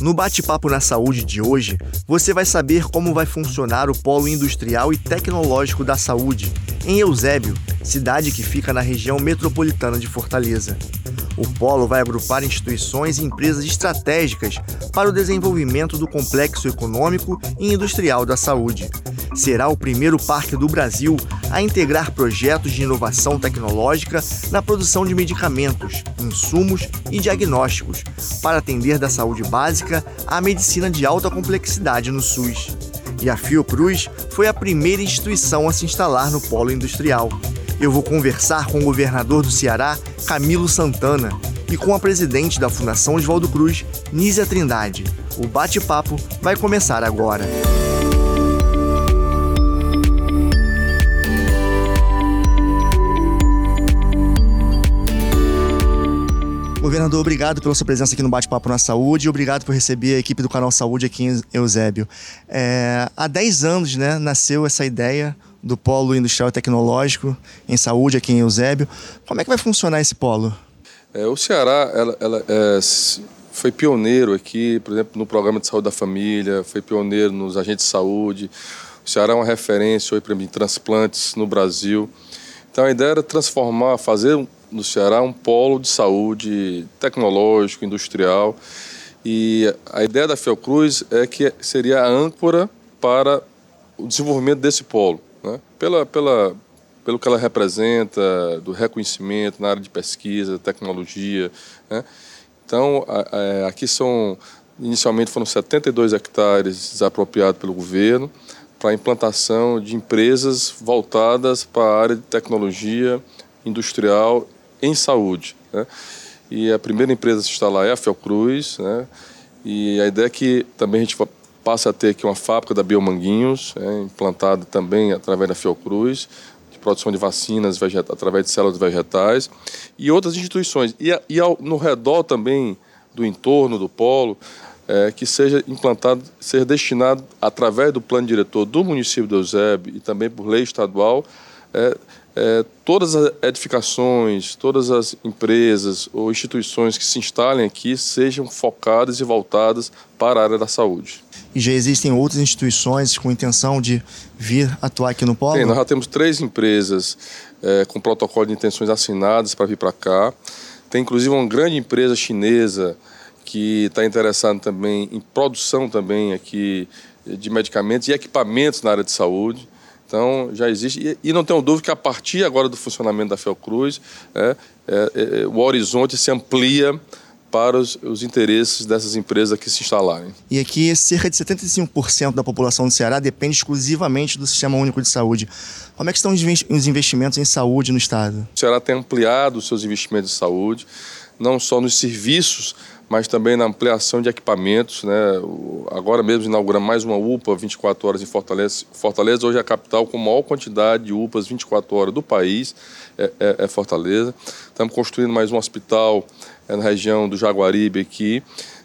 No Bate-Papo na Saúde de hoje, você vai saber como vai funcionar o Polo Industrial e Tecnológico da Saúde, em Eusébio, cidade que fica na região metropolitana de Fortaleza. O polo vai agrupar instituições e empresas estratégicas para o desenvolvimento do complexo econômico e industrial da saúde. Será o primeiro parque do Brasil a integrar projetos de inovação tecnológica na produção de medicamentos, insumos e diagnósticos, para atender da saúde básica à medicina de alta complexidade no SUS. E a Fiocruz foi a primeira instituição a se instalar no polo industrial eu vou conversar com o governador do Ceará, Camilo Santana, e com a presidente da Fundação Oswaldo Cruz, Nízia Trindade. O bate-papo vai começar agora. Governador, obrigado pela sua presença aqui no Bate-Papo na Saúde e obrigado por receber a equipe do Canal Saúde aqui em Eusébio. É, há 10 anos né, nasceu essa ideia do Polo Industrial e Tecnológico em Saúde aqui em Eusébio. Como é que vai funcionar esse polo? É, o Ceará ela, ela é, foi pioneiro aqui, por exemplo, no programa de saúde da família, foi pioneiro nos agentes de saúde. O Ceará é uma referência hoje, em transplantes no Brasil. Então a ideia era transformar, fazer no Ceará um polo de saúde tecnológico, industrial. E a ideia da Fiocruz é que seria a âncora para o desenvolvimento desse polo né? pela, pela, pelo que ela representa, do reconhecimento na área de pesquisa, tecnologia. Né? Então, a, a, aqui são, inicialmente foram 72 hectares desapropriados pelo governo para a implantação de empresas voltadas para a área de tecnologia industrial em saúde. Né? E a primeira empresa a se instalar é a Fiocruz, né? E a ideia é que também a gente passa a ter aqui uma fábrica da Biomanguinhos, é, implantada também através da Fiocruz, de produção de vacinas através de células vegetais, e outras instituições. E, e ao, no redor também do entorno do polo, é, que seja implantado, seja destinado, através do plano diretor do município de Eusébio e também por lei estadual, é, é, todas as edificações, todas as empresas ou instituições que se instalem aqui sejam focadas e voltadas para a área da saúde. E já existem outras instituições com intenção de vir atuar aqui no polo? Sim, nós já temos três empresas é, com protocolo de intenções assinadas para vir para cá. Tem inclusive uma grande empresa chinesa que está interessada também em produção também aqui de medicamentos e equipamentos na área de saúde. Então, já existe. E, e, não tenho dúvida que a partir agora do funcionamento da Fiocruz, é, é, é, o horizonte se amplia para os, os, interesses dessas empresas que se instalarem. E aqui, cerca de 75% da população do Ceará depende exclusivamente do Sistema Único de Saúde. Como é que estão os investimentos em saúde no Estado? O Ceará tem ampliado os seus investimentos em saúde, não só nos serviços, mas também na ampliação de equipamentos. Né? Agora mesmo inauguramos mais uma UPA 24 horas em Fortaleza. Fortaleza hoje é a capital com maior quantidade de UPAs 24 horas do país, é, é, é Fortaleza. Estamos construindo mais um hospital é, na região do Jaguaribe aqui.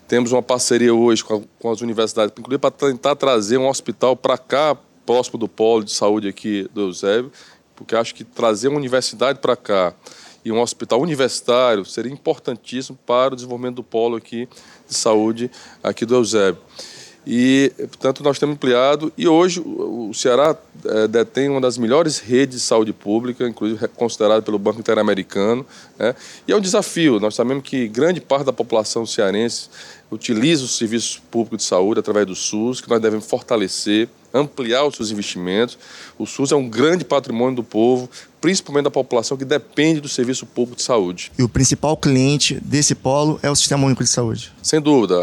Temos uma parceria hoje com, a, com as universidades, inclusive para tentar trazer um hospital para cá, próximo do polo de saúde aqui do Eusébio, porque acho que trazer uma universidade para cá e um hospital universitário seria importantíssimo para o desenvolvimento do polo aqui de saúde aqui do Eusébio. E, portanto, nós temos ampliado e hoje o Ceará é, detém uma das melhores redes de saúde pública, inclusive considerado pelo Banco Interamericano. Né? E é um desafio, nós sabemos que grande parte da população cearense utiliza o serviço público de saúde através do SUS, que nós devemos fortalecer, ampliar os seus investimentos. O SUS é um grande patrimônio do povo, principalmente da população que depende do serviço público de saúde. E o principal cliente desse polo é o Sistema Único de Saúde? Sem dúvida.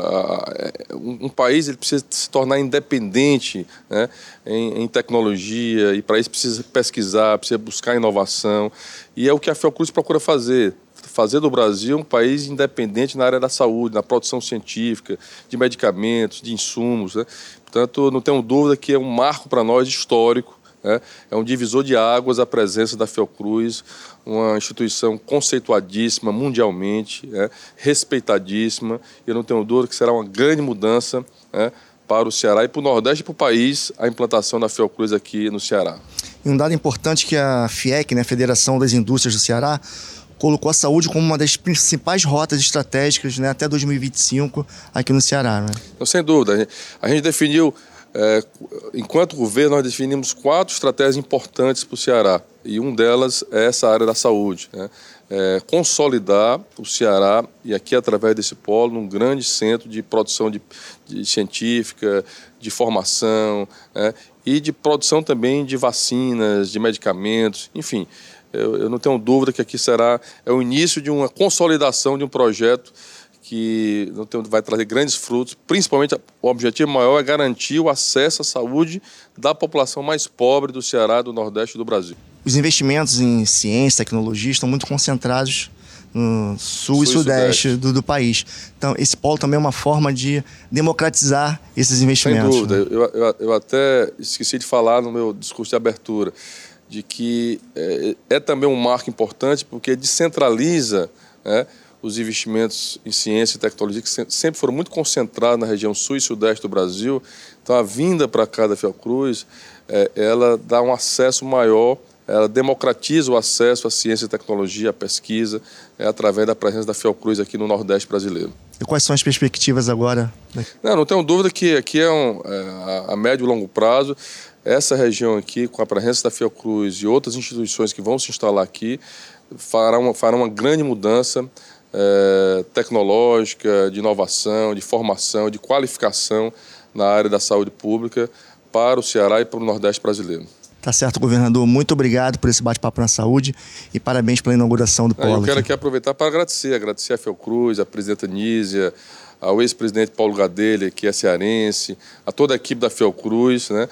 É, um país ele precisa se tornar independente né, em, em tecnologia e para isso precisa pesquisar, precisa buscar inovação. E é o que a Fiocruz procura fazer fazer do Brasil um país independente na área da saúde, na produção científica, de medicamentos, de insumos. Né? Portanto, não tenho dúvida que é um marco para nós histórico, né? é um divisor de águas a presença da Fiocruz, uma instituição conceituadíssima mundialmente, né? respeitadíssima, eu não tenho dúvida que será uma grande mudança né? para o Ceará e para o Nordeste e para o país a implantação da Fiocruz aqui no Ceará. E um dado importante que a FIEC, né, Federação das Indústrias do Ceará, colocou a saúde como uma das principais rotas estratégicas né, até 2025 aqui no Ceará. Né? Então, sem dúvida. A gente definiu, é, enquanto governo, nós definimos quatro estratégias importantes para o Ceará. E uma delas é essa área da saúde. Né? É, consolidar o Ceará, e aqui através desse polo, num grande centro de produção de, de científica, de formação né? e de produção também de vacinas, de medicamentos, enfim eu, eu não tenho dúvida que aqui será é o início de uma consolidação de um projeto que vai trazer grandes frutos, principalmente o objetivo maior é garantir o acesso à saúde da população mais pobre do Ceará, do Nordeste do Brasil. Os investimentos em ciência, tecnologia estão muito concentrados no sul, sul e sudeste, sudeste. Do, do, país. Então, esse polo também é uma forma de democratizar esses investimentos. Sem dúvida. Né? Eu, eu, eu até esqueci de falar no meu discurso de abertura de que é, é também um marco importante porque descentraliza né, os investimentos em ciência e tecnologia que sempre foram muito concentrados na região sul e sudeste do Brasil. Então, a vinda para cá da Fiocruz, é, ela dá um acesso maior, ela democratiza o acesso à ciência e tecnologia, à pesquisa, é, através da presença da Fiocruz aqui no Nordeste brasileiro. E quais são as perspectivas agora? Não, não tenho dúvida que aqui é, um, é a médio e longo prazo essa região aqui, com a presença da Fiocruz e outras instituições que vão se instalar aqui, fará uma, fará uma grande mudança é, tecnológica, de inovação, de formação, de qualificação na área da saúde pública para o Ceará e para o Nordeste brasileiro. Tá certo, governador. Muito obrigado por esse bate-papo na saúde e parabéns pela inauguração do polo. Eu quero aqui aproveitar para agradecer, agradecer a Fiocruz, a presidenta Nízia, ao ex-presidente Paulo Gadelha, que é cearense, a toda a equipe da Fiocruz, né?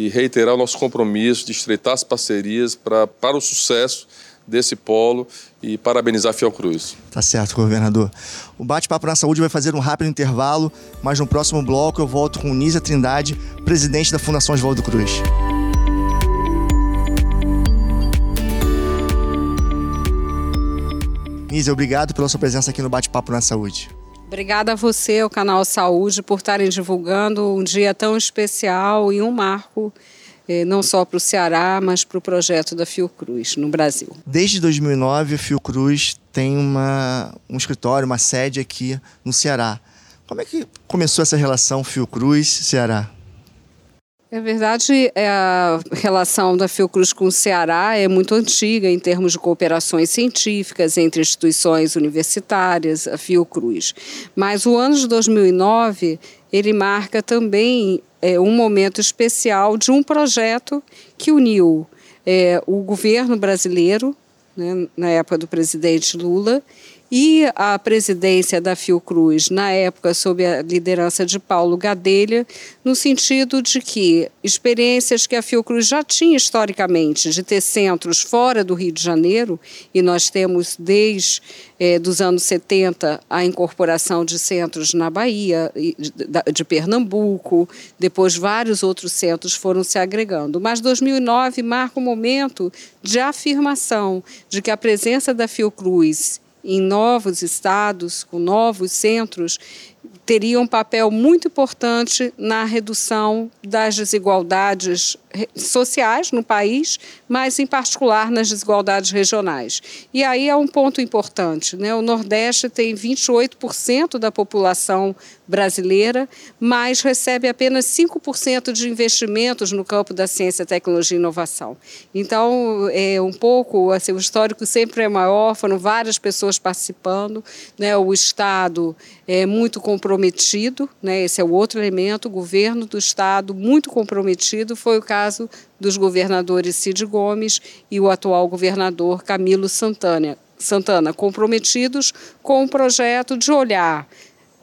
E reiterar o nosso compromisso de estreitar as parcerias pra, para o sucesso desse polo e parabenizar a Fiocruz. Tá certo, governador. O Bate-Papo na Saúde vai fazer um rápido intervalo, mas no próximo bloco eu volto com Nízia Trindade, presidente da Fundação Oswaldo Cruz. Nízia, obrigado pela sua presença aqui no Bate-Papo na Saúde. Obrigada a você, ao Canal Saúde, por estarem divulgando um dia tão especial e um marco eh, não só para o Ceará, mas para o projeto da Fiocruz no Brasil. Desde 2009, a Fiocruz tem uma, um escritório, uma sede aqui no Ceará. Como é que começou essa relação Fiocruz-Ceará? É verdade, é, a relação da Fiocruz com o Ceará é muito antiga em termos de cooperações científicas entre instituições universitárias, a Fiocruz. Mas o ano de 2009, ele marca também é, um momento especial de um projeto que uniu é, o governo brasileiro, né, na época do presidente Lula, e a presidência da Fiocruz, na época, sob a liderança de Paulo Gadelha, no sentido de que experiências que a Fiocruz já tinha historicamente de ter centros fora do Rio de Janeiro, e nós temos desde eh, dos anos 70 a incorporação de centros na Bahia, de, Pernambuco, depois vários outros centros foram se agregando. Mas 2009 marca um momento de afirmação de que a presença da Fiocruz em novos estados, com novos centros, teria um papel muito importante na redução das desigualdades sociais no país, mas em particular nas desigualdades regionais. E aí é um ponto importante, né? O Nordeste tem 28% da população brasileira, mas recebe apenas 5% de investimentos no campo da ciência, tecnologia e inovação. Então, é um pouco, assim, o histórico sempre é maior, foram várias pessoas participando, né? O Estado é muito comprometido, né? Esse é o outro elemento, o governo do Estado muito comprometido, foi o caso caso dos governadores Cid Gomes e o atual governador Camilo Santana, Santana comprometidos com o projeto de olhar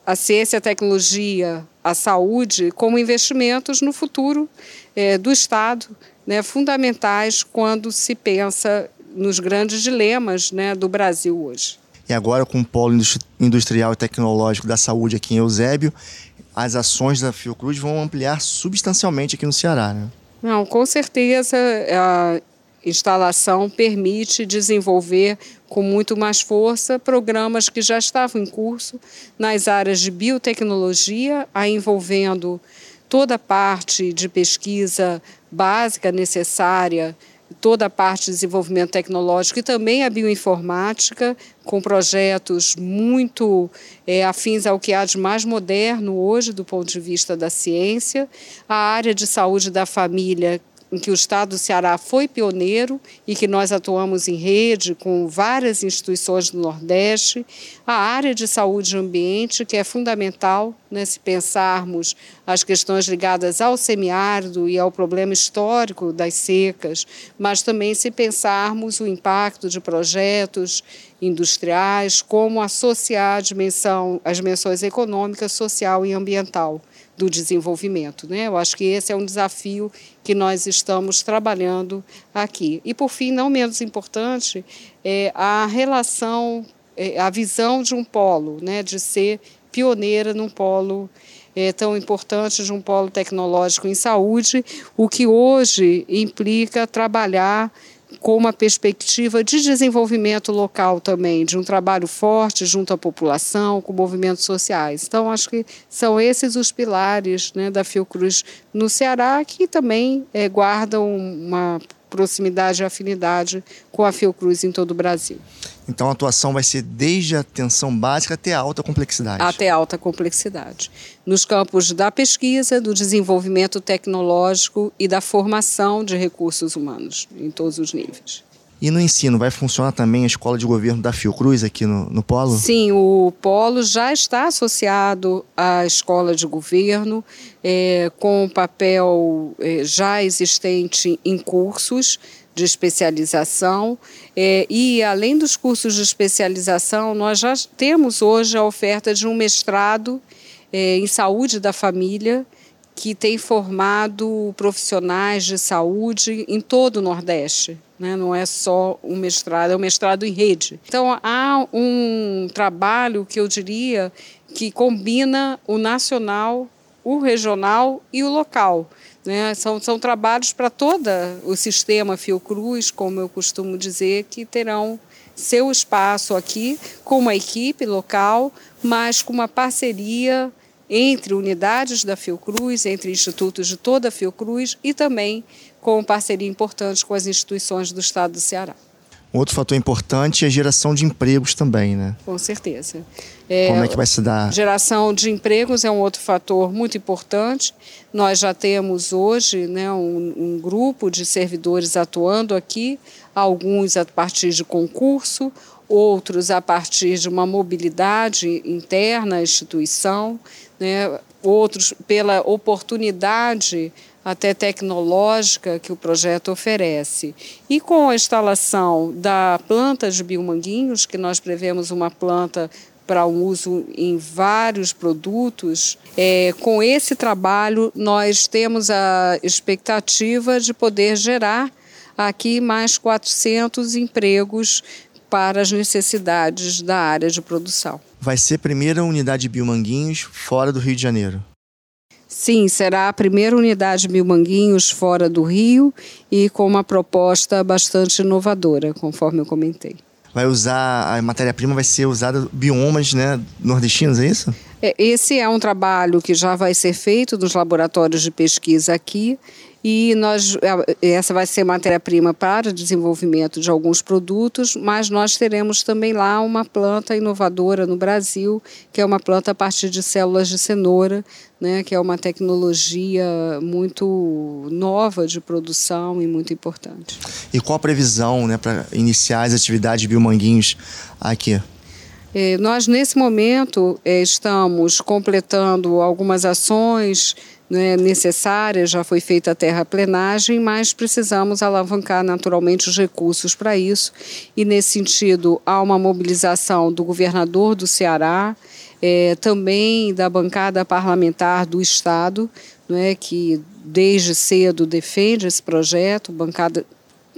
a ciência, a tecnologia, a saúde como investimentos no futuro é, do Estado, né, fundamentais quando se pensa nos grandes dilemas né, do Brasil hoje. E agora, com o Polo Industrial e Tecnológico da Saúde aqui em Eusébio, as ações da Fiocruz vão ampliar substancialmente aqui no Ceará. Né? Não, com certeza a instalação permite desenvolver com muito mais força programas que já estavam em curso nas áreas de biotecnologia, a envolvendo toda a parte de pesquisa básica necessária toda a parte de desenvolvimento tecnológico e também a bioinformática, com projetos muito é, afins ao que há de mais moderno hoje do ponto de vista da ciência, a área de saúde da família, em que o Estado do Ceará foi pioneiro e que nós atuamos em rede com várias instituições do Nordeste, a área de saúde e ambiente, que é fundamental né, se pensarmos as questões ligadas ao semiárido e ao problema histórico das secas, mas também se pensarmos o impacto de projetos industriais, como associar a dimensão, as dimensões econômica, social e ambiental do desenvolvimento. Né? Eu acho que esse é um desafio que nós estamos trabalhando aqui. E, por fim, não menos importante, é a relação, é, a visão de um polo, né? de ser pioneira num polo é, tão importante, de um polo tecnológico em saúde, o que hoje implica trabalhar com uma perspectiva de desenvolvimento local também, de um trabalho forte junto à população, com movimentos sociais. Então, acho que são esses os pilares né, da Fiocruz no Ceará, que também é, guardam uma proximidade e afinidade com a Fiocruz em todo o Brasil. Então a atuação vai ser desde a atenção básica até a alta complexidade. Até alta complexidade. Nos campos da pesquisa, do desenvolvimento tecnológico e da formação de recursos humanos, em todos os níveis. E no ensino, vai funcionar também a escola de governo da Fiocruz aqui no, no Polo? Sim, o Polo já está associado à escola de governo, é, com um papel é, já existente em cursos de especialização. É, e, além dos cursos de especialização, nós já temos hoje a oferta de um mestrado é, em saúde da família, que tem formado profissionais de saúde em todo o Nordeste. Né? Não é só um mestrado, é um mestrado em rede. Então, há um trabalho que eu diria que combina o nacional, o regional e o local. Né? São, são trabalhos para todo o sistema Fiocruz, como eu costumo dizer, que terão seu espaço aqui com uma equipe local, mas com uma parceria entre unidades da Fiocruz, entre institutos de toda a Fiocruz e também com parceria importante com as instituições do Estado do Ceará. Outro fator importante é a geração de empregos também, né? Com certeza. É, Como é que vai se dar? Geração de empregos é um outro fator muito importante. Nós já temos hoje né, um, um grupo de servidores atuando aqui, alguns a partir de concurso, outros a partir de uma mobilidade interna à instituição, né, outros pela oportunidade até tecnológica que o projeto oferece. E com a instalação da planta de biomanguinhos, que nós prevemos uma planta para um uso em vários produtos, é, com esse trabalho nós temos a expectativa de poder gerar aqui mais 400 empregos para as necessidades da área de produção. Vai ser a primeira unidade de biomanguinhos fora do Rio de Janeiro. Sim, será a primeira unidade de biomanguinhos fora do Rio e com uma proposta bastante inovadora, conforme eu comentei. Vai usar, a matéria-prima vai ser usada biomas né, nordestinos, é isso? É, esse é um trabalho que já vai ser feito nos laboratórios de pesquisa aqui e nós é, essa vai ser matéria-prima para desenvolvimento de alguns produtos, mas nós teremos também lá uma planta inovadora no Brasil, que é uma planta a partir de células de cenoura, né, que é uma tecnologia muito nova de produção e muito importante. E qual a previsão né, para iniciar as atividades de biomanguinhos aqui? É, nós, nesse momento, é, estamos completando algumas ações né, necessária, já foi feita a terraplenagem, mas precisamos alavancar naturalmente os recursos para isso. E, nesse sentido, há uma mobilização do governador do Ceará, é, também da bancada parlamentar do Estado, né, que desde cedo defende esse projeto, bancada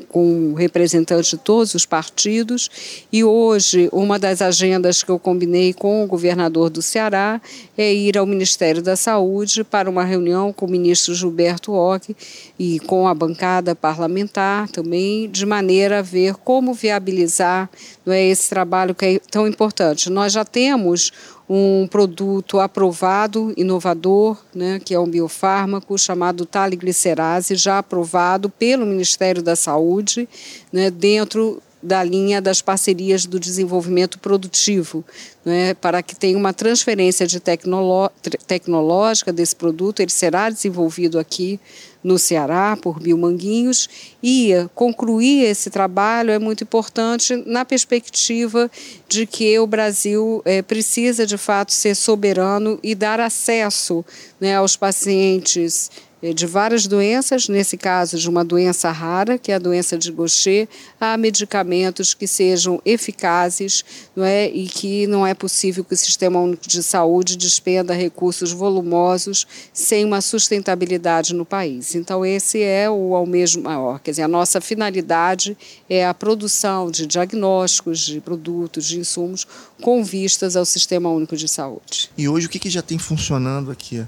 com representantes de todos os partidos. E hoje, uma das agendas que eu combinei com o governador do Ceará é ir ao Ministério da Saúde para uma reunião com o ministro Gilberto Ock e com a bancada parlamentar também, de maneira a ver como viabilizar não é, esse trabalho que é tão importante. Nós já temos um produto aprovado, inovador, né, que é um biofármaco chamado taliglicerase, já aprovado pelo Ministério da Saúde, né, dentro da linha das parcerias do desenvolvimento produtivo, né, para que tenha uma transferência de tecnológica desse produto. Ele será desenvolvido aqui no Ceará por Biomanguinhos e concluir esse trabalho é muito importante na perspectiva de que o Brasil é, precisa de fato ser soberano e dar acesso né, aos pacientes de várias doenças, nesse caso de uma doença rara, que é a doença de Gaucher, há medicamentos que sejam eficazes não é? e que não é possível que o Sistema Único de Saúde despenda recursos volumosos sem uma sustentabilidade no país. Então, esse é o ao mesmo maior. Quer dizer, a nossa finalidade é a produção de diagnósticos, de produtos, de insumos com vistas ao Sistema Único de Saúde. E hoje o que, que já tem funcionando aqui?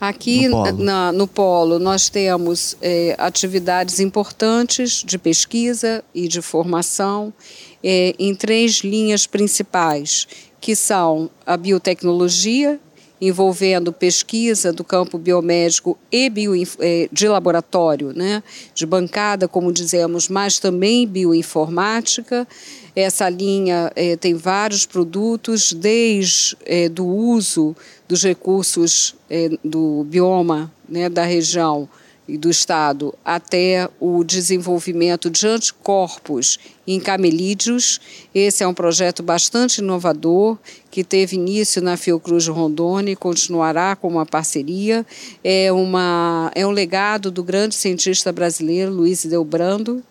Aqui no polo, na, no polo nós temos é, atividades importantes de pesquisa e de formação é, em três linhas principais, que são a biotecnologia, envolvendo pesquisa do campo biomédico e bio, é, de laboratório, né, de bancada, como dizemos, mas também bioinformática. Essa linha é, tem vários produtos, desde é, do uso dos recursos eh, do bioma né, da região e do estado até o desenvolvimento de anticorpos em camelídeos. Esse é um projeto bastante inovador que teve início na Fiocruz Rondônia e continuará com uma parceria. É, uma, é um legado do grande cientista brasileiro Luiz Delbrando,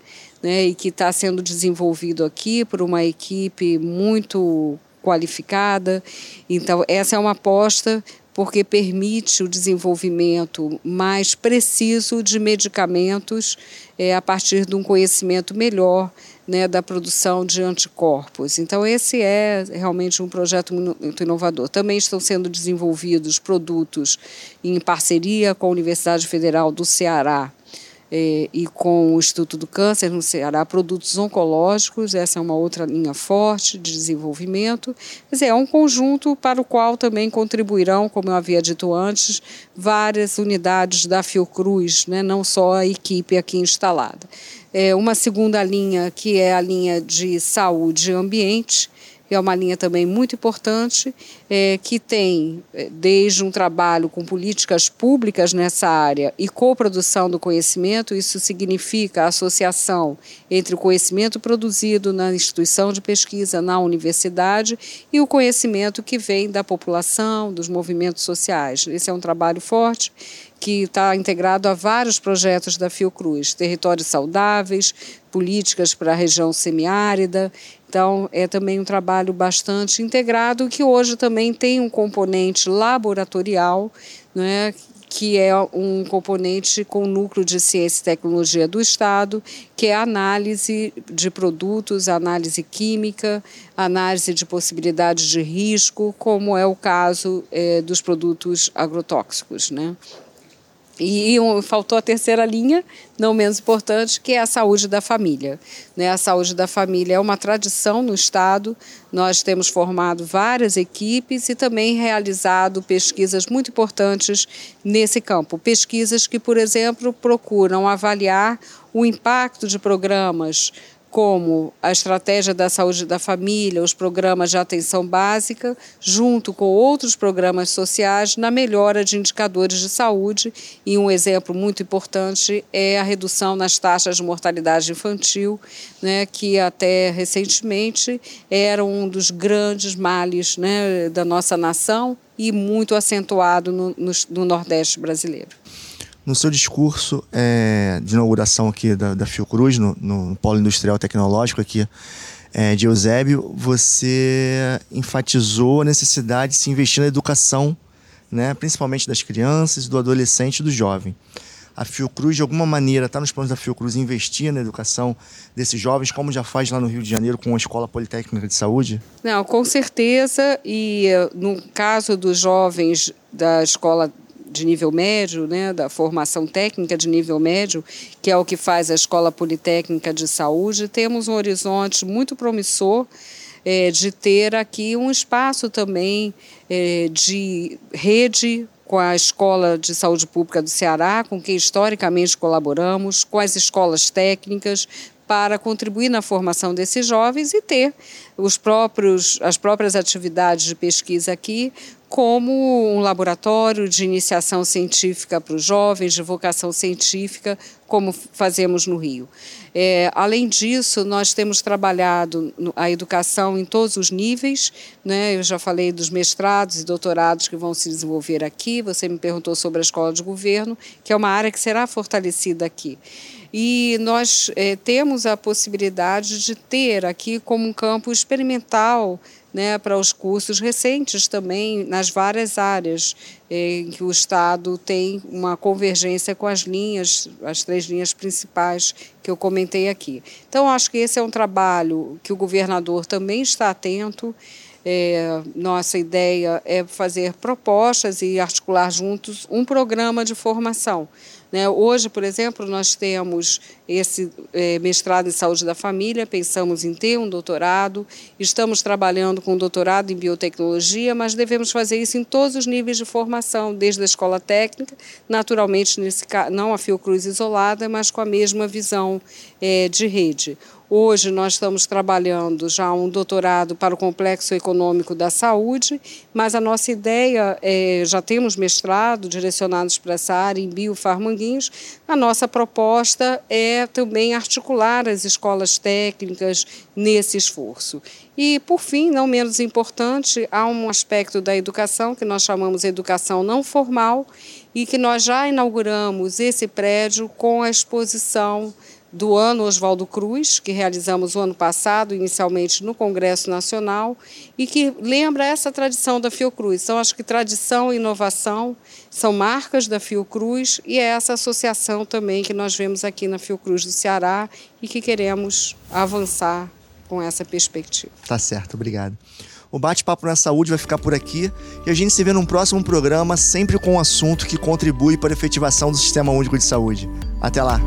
né, e que está sendo desenvolvido aqui por uma equipe muito qualificada. Então, essa é uma aposta porque permite o desenvolvimento mais preciso de medicamentos é, a partir de um conhecimento melhor né, da produção de anticorpos. Então, esse é realmente um projeto muito inovador. Também estão sendo desenvolvidos produtos em parceria com a Universidade Federal do Ceará é, e com o Instituto do Câncer no Ceará, produtos oncológicos, essa é uma outra linha forte de desenvolvimento. Quer dizer, é um conjunto para o qual também contribuirão, como eu havia dito antes, várias unidades da Fiocruz, né, não só a equipe aqui instalada. É, uma segunda linha, que é a linha de saúde e ambiente, é uma linha também muito importante, é, que tem é, desde um trabalho com políticas públicas nessa área e coprodução do conhecimento, isso significa a associação entre o conhecimento produzido na instituição de pesquisa, na universidade, e o conhecimento que vem da população, dos movimentos sociais. Esse é um trabalho forte que está integrado a vários projetos da Fiocruz, territórios saudáveis, políticas para a região semiárida. Então, é também um trabalho bastante integrado que hoje também tem um componente laboratorial, né, que é um componente com o núcleo de ciência e tecnologia do Estado, que é análise de produtos, análise química, análise de possibilidades de risco, como é o caso é, dos produtos agrotóxicos, né? E, faltou a terceira linha, não menos importante, que é a saúde da família. Né? A saúde da família é uma tradição no Estado, nós temos formado várias equipes e também realizado pesquisas muito importantes nesse campo. Pesquisas que, por exemplo, procuram avaliar o impacto de programas como a estratégia da saúde da família, os programas de atenção básica, junto com outros programas sociais, na melhora de indicadores de saúde. E um exemplo muito importante é a redução nas taxas de mortalidade infantil, né, que até recentemente era um dos grandes males né, da nossa nação e muito acentuado no, no, no Nordeste brasileiro. No seu discurso é, de inauguração aqui da, da Fiocruz, no, no Polo Industrial Tecnológico aqui é, de Eusébio, você enfatizou a necessidade de se investir na educação, né, principalmente das crianças, do adolescente e do jovem. A Fiocruz, de alguma maneira, está nos planos da Fiocruz investir na educação desses jovens, como já faz lá no Rio de Janeiro com a Escola Politécnica de Saúde? Não, com certeza. E no caso dos jovens da Escola de nível médio, né, da formação técnica de nível médio, que é o que faz a Escola Politécnica de Saúde, temos um horizonte muito promissor é, de ter aqui um espaço também é, de rede com a Escola de Saúde Pública do Ceará, com quem historicamente colaboramos, com as escolas técnicas, para contribuir na formação desses jovens e ter os próprios, as próprias atividades de pesquisa aqui como um laboratório de iniciação científica para os jovens, de vocação científica, como fazemos no Rio. É, além disso, nós temos trabalhado a educação em todos os níveis. Né? Eu já falei dos mestrados e doutorados que vão se desenvolver aqui. Você me perguntou sobre a escola de governo, que é uma área que será fortalecida aqui. E nós é, temos a possibilidade de ter aqui como um campo experimental né, para os cursos recentes também nas várias áreas é, em que o Estado tem uma convergência com as linhas, as três linhas principais que eu comentei aqui. Então, acho que esse é um trabalho que o governador também está atento. É, nossa ideia é fazer propostas e articular juntos um programa de formação né? Hoje, por exemplo, nós temos esse é, mestrado em saúde da família, pensamos em ter um doutorado, estamos trabalhando com um doutorado em biotecnologia, mas devemos fazer isso em todos os níveis de formação, desde a escola técnica, naturalmente, nesse, não a Fiocruz isolada, mas com a mesma visão é, de rede. Hoje nós estamos trabalhando já um doutorado para o complexo econômico da saúde, mas a nossa ideia é, já temos mestrado direcionados para essa área em biofarmanguinhos. A nossa proposta é também articular as escolas técnicas nesse esforço. E, por fim, não menos importante, há um aspecto da educação que nós chamamos de educação não formal e que nós já inauguramos esse prédio com a exposição do ano Oswaldo Cruz, que realizamos o ano passado, inicialmente no Congresso Nacional, e que lembra essa tradição da Fiocruz. Então, acho que tradição e inovação são marcas da Fiocruz e é essa associação também que nós vemos aqui na Fiocruz do Ceará e que queremos avançar com essa perspectiva. Tá certo, obrigado. O Bate-Papo na Saúde vai ficar por aqui e a gente se vê num próximo programa, sempre com um assunto que contribui para a efetivação do Sistema Único de Saúde. Até lá!